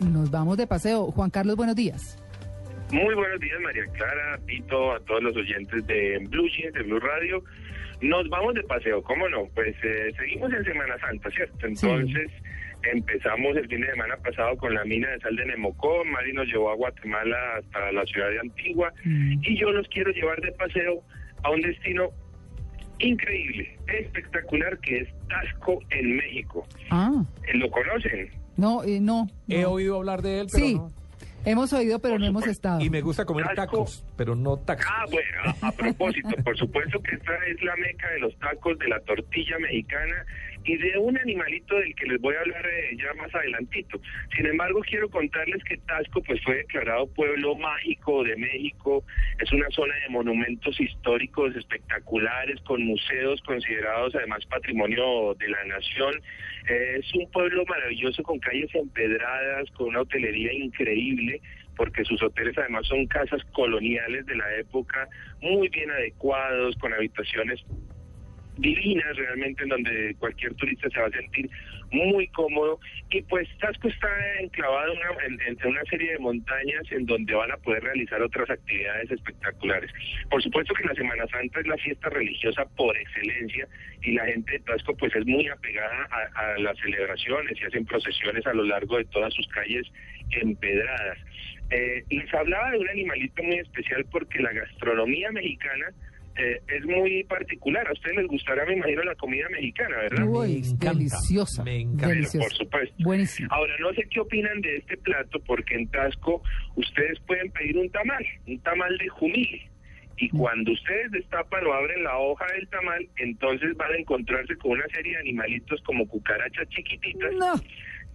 Nos vamos de paseo. Juan Carlos, buenos días. Muy buenos días, María Clara, Pito, a todos los oyentes de Blue Jeans, de Blue Radio. Nos vamos de paseo, ¿cómo no? Pues eh, seguimos en Semana Santa, ¿cierto? Entonces empezamos el fin de semana pasado con la mina de sal de Nemocó, Mari nos llevó a Guatemala hasta la ciudad de Antigua y yo los quiero llevar de paseo a un destino increíble, espectacular, que es Tasco en México. Ah, ¿Lo conocen? No, eh, no. He no. oído hablar de él, pero Sí, no. hemos oído, pero Por no hemos estado. Y me gusta comer tacos, pero no tacos. Ah, bueno, a, a propósito, por supuesto que esta es la meca de los tacos, de la tortilla mexicana y de un animalito del que les voy a hablar eh, ya más adelantito. Sin embargo, quiero contarles que Tasco pues fue declarado pueblo mágico de México, es una zona de monumentos históricos espectaculares con museos considerados además patrimonio de la nación. Es un pueblo maravilloso con calles empedradas, con una hotelería increíble porque sus hoteles además son casas coloniales de la época, muy bien adecuados, con habitaciones divinas realmente en donde cualquier turista se va a sentir muy cómodo y pues Tasco está enclavado en una- en- entre una serie de montañas en donde van a poder realizar otras actividades espectaculares. Por supuesto que la Semana Santa es la fiesta religiosa por excelencia y la gente de Tasco pues es muy apegada a, a las celebraciones y hacen procesiones a lo largo de todas sus calles empedradas. Eh, les hablaba de un animalito muy especial porque la gastronomía mexicana eh, es muy particular. A ustedes les gustará, me imagino, la comida mexicana, ¿verdad? Uy, Me encanta, deliciosa. me encanta. Deliciosa. Por supuesto. Buenísimo. Ahora, no sé qué opinan de este plato, porque en Tasco ustedes pueden pedir un tamal, un tamal de jumile. Y Mm. cuando ustedes destapan o abren la hoja del tamal, entonces van a encontrarse con una serie de animalitos como cucarachas chiquititas No.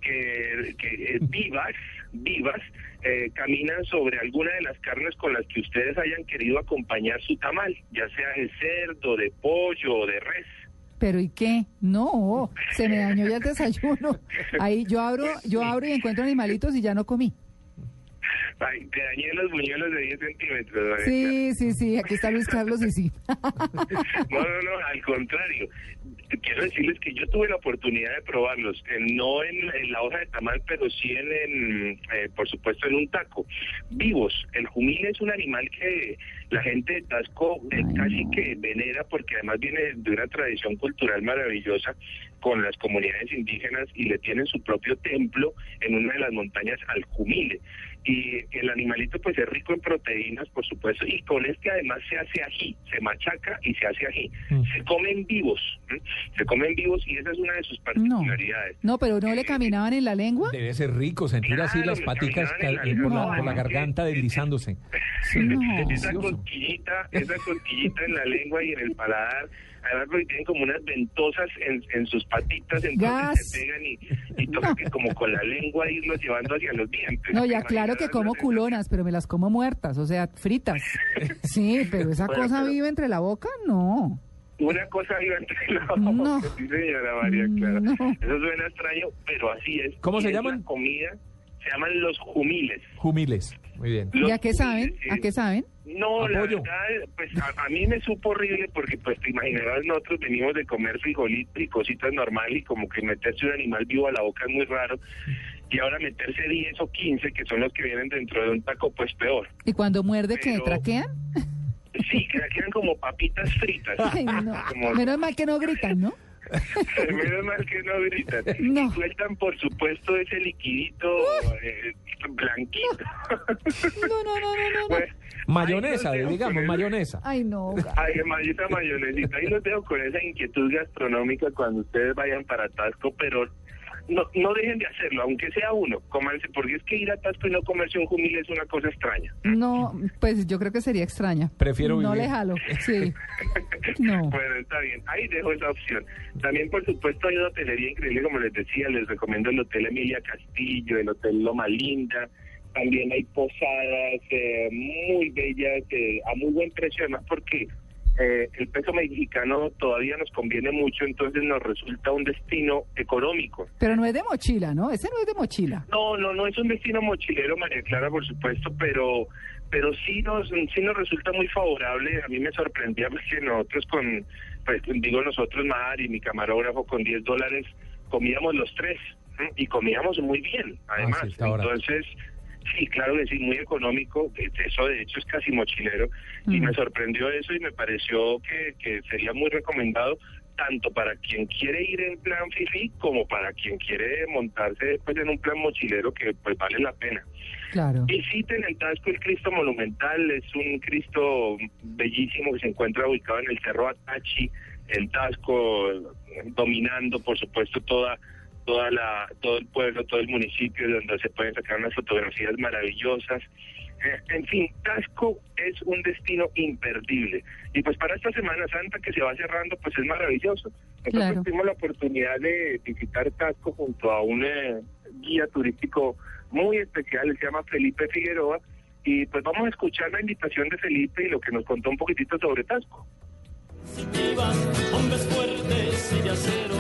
Que, que, eh, vivas, vivas, eh, caminan sobre alguna de las carnes con las que ustedes hayan querido acompañar su tamal, ya sea de cerdo, de pollo o de res. Pero ¿y qué? No, se me dañó ya el desayuno. Ahí yo abro, yo abro y encuentro animalitos y ya no comí. Te dañé los buñuelos de 10 centímetros. María. Sí, sí, sí, aquí está Luis Carlos y sí. No, no, no, al contrario. Quiero decirles que yo tuve la oportunidad de probarlos, eh, no en, en la hoja de tamal, pero sí en, en, eh, por supuesto, en un taco. Vivos. El jumil es un animal que la gente de Tasco eh, casi que venera porque además viene de una tradición cultural maravillosa con las comunidades indígenas y le tienen su propio templo en una de las montañas al jumile. Y el animalito pues es rico en proteínas, por supuesto, y con este además se hace ají, se machaca y se hace ají. Mm. Se comen vivos, ¿eh? se comen vivos y esa es una de sus particularidades. no, pero no le caminaban en la lengua. Debe ser rico sentir así las paticas la eh, por, la, lengua. por la garganta deslizándose. Sí, No. Esa cosquillita, esa cosquillita en la lengua y en el paladar, además porque tienen como unas ventosas en, en sus patitas, entonces Gas. se pegan y, y toca que como con la lengua irlos llevando hacia los dientes. No, ¿Te ya claro que como la culonas, pero me las como muertas, o sea, fritas. Sí, pero esa Bueno, cosa pero- vive entre la boca, no. Una cosa iba entre la No. boca, sí señora María Clara. No. Eso suena extraño, pero así es. ¿Cómo Y se llaman? la comida se llaman los jumiles. Jumiles. Muy bien. ¿Y Los a qué saben? ¿A qué saben? No, la Apoyo. verdad, pues a, a mí me supo horrible porque pues te imaginarás, nosotros venimos de comer frijolitos y cositas normales y como que meterse un animal vivo a la boca es muy raro. Y ahora meterse 10 o 15, que son los que vienen dentro de un taco, pues peor. ¿Y cuando muerde qué? Pero- ¿Traquean? Sí, que quedan como papitas fritas. Ay, no. Como- Menos mal que no gritan, ¿no? Menos mal que no gritan. No. Y sueltan, por supuesto, ese liquidito eh, blanquito. No, no, no, no, no. no. Bueno, Mayonesa, los dejo digamos, mayonesa. Ay, no. Ay, mayonesa, mayonesita. Ahí los dejo con esa inquietud gastronómica cuando ustedes vayan para Tasco, pero no, no dejen de hacerlo, aunque sea uno, cómanse, porque es que ir a Tasco y no comerse un jumil es una cosa extraña. No, pues yo creo que sería extraña. Prefiero No vivir. le jalo, sí. No. Bueno, está bien, ahí dejo esa opción. También, por supuesto, hay una hotelería increíble, como les decía, les recomiendo el Hotel Emilia Castillo, el Hotel Loma Linda, también hay posadas eh, muy bellas, eh, a muy buen precio, además porque eh, el peso mexicano todavía nos conviene mucho, entonces nos resulta un destino económico. Pero no es de mochila, ¿no? Ese no es de mochila. No, no, no es un destino mochilero, María Clara, por supuesto, pero pero sí nos sí nos resulta muy favorable. A mí me sorprendía porque nosotros con, pues digo nosotros, Mar y mi camarógrafo, con 10 dólares comíamos los tres y comíamos muy bien, además. sí, está ahora. Sí, claro que sí, muy económico. Eso de hecho es casi mochilero y Mm. me sorprendió eso y me pareció que, que sería muy recomendado tanto para quien quiere ir en plan fifi como para quien quiere montarse después en un plan mochilero que pues vale la pena. Claro. Visiten en Tasco el Cristo Monumental, es un Cristo bellísimo que se encuentra ubicado en el Cerro Atachi, en Tasco, dominando por supuesto toda toda la todo el pueblo, todo el municipio donde se pueden sacar unas fotografías maravillosas. Eh, En fin, Tasco es un destino imperdible. Y pues para esta Semana Santa que se va cerrando, pues es maravilloso. Nosotros Claro. tuvimos la oportunidad de visitar Tasco junto a un eh, guía turístico muy especial, se llama Felipe Figueroa. Y pues vamos a escuchar la invitación de Felipe y lo que nos contó un poquitito sobre Tasco. hombres fuertes y de acero.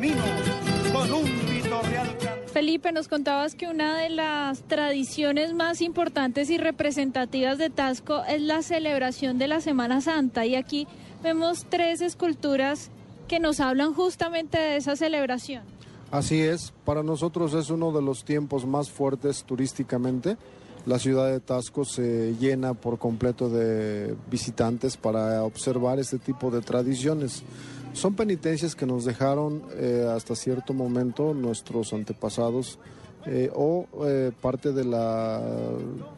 Con un vitorreal. Felipe, nos contabas que una de las tradiciones más importantes y representativas de Tasco es la celebración de la Semana Santa y aquí vemos tres esculturas que nos hablan justamente de esa celebración. Así es, para nosotros es uno de los tiempos más fuertes turísticamente. La ciudad de Tasco se llena por completo de visitantes para observar este tipo de tradiciones. Son penitencias que nos dejaron eh, hasta cierto momento nuestros antepasados eh, o eh, parte de, la,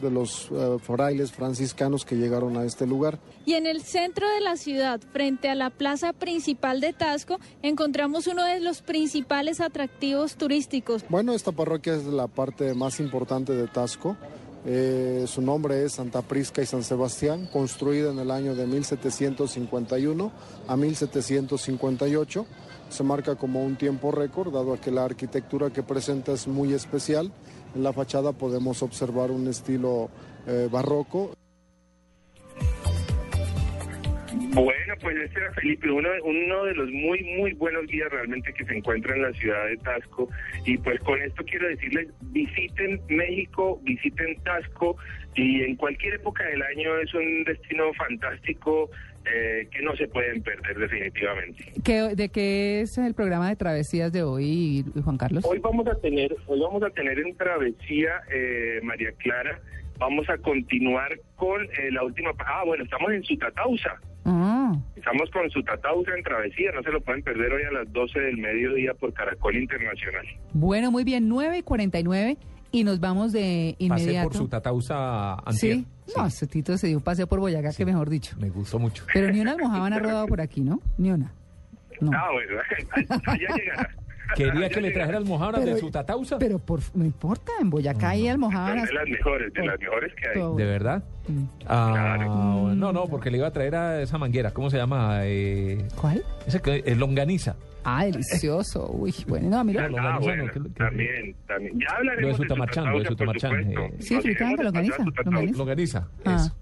de los eh, frailes franciscanos que llegaron a este lugar. Y en el centro de la ciudad, frente a la plaza principal de Tasco, encontramos uno de los principales atractivos turísticos. Bueno, esta parroquia es la parte más importante de Tasco. Eh, su nombre es Santa Prisca y San Sebastián, construida en el año de 1751 a 1758. Se marca como un tiempo récord, dado a que la arquitectura que presenta es muy especial. En la fachada podemos observar un estilo eh, barroco. Bueno, pues este era Felipe, uno, uno de los muy, muy buenos guías realmente que se encuentra en la ciudad de Tasco. Y pues con esto quiero decirles, visiten México, visiten Tasco y en cualquier época del año es un destino fantástico eh, que no se pueden perder definitivamente. ¿Qué- ¿De qué es el programa de travesías de hoy, Juan Carlos? Hoy vamos a tener, hoy vamos a tener en travesía, eh, María Clara, vamos a continuar con eh, la última, ah bueno, estamos en Sutatausa. Ah, Estamos con su Tatausa en travesía, no se lo pueden perder hoy a las 12 del mediodía por Caracol Internacional. bueno, muy bien, 9 y 49 y nos vamos de Pasé inmediato. por su tatausa antier. ¿Sí? No, ese Tito se dio un paseo por Boyacá, que mejor dicho. Me gustó mucho. Pero ni una almohábana ha rodado por aquí, ¿no? Ni una. No. Ah, bueno, allá llegará. Quería Allá que le llegará. trajera almohadas Pero- de su tatausa. Pero por, no importa, en Boyacá hay Son almohábanas. de las mejores, de las mejores que hay. ¿De verdad? Mm. Ah, no, no, porque le iba a traer a esa manguera. ¿Cómo se llama? Eh, ¿Cuál? ese que es longaniza. Ah, delicioso. Uy, bueno, no, mira. Ah, longaniza no, bueno, que- que- también, también. Ya hablaremos Lo de su Sutamarchán, lo de Sutamarchán, supuesto. eh. Sí, Nos fricando iremos de longaniza, paseo a Sutamarchán. longaniza. Longaniza. Ah. eso.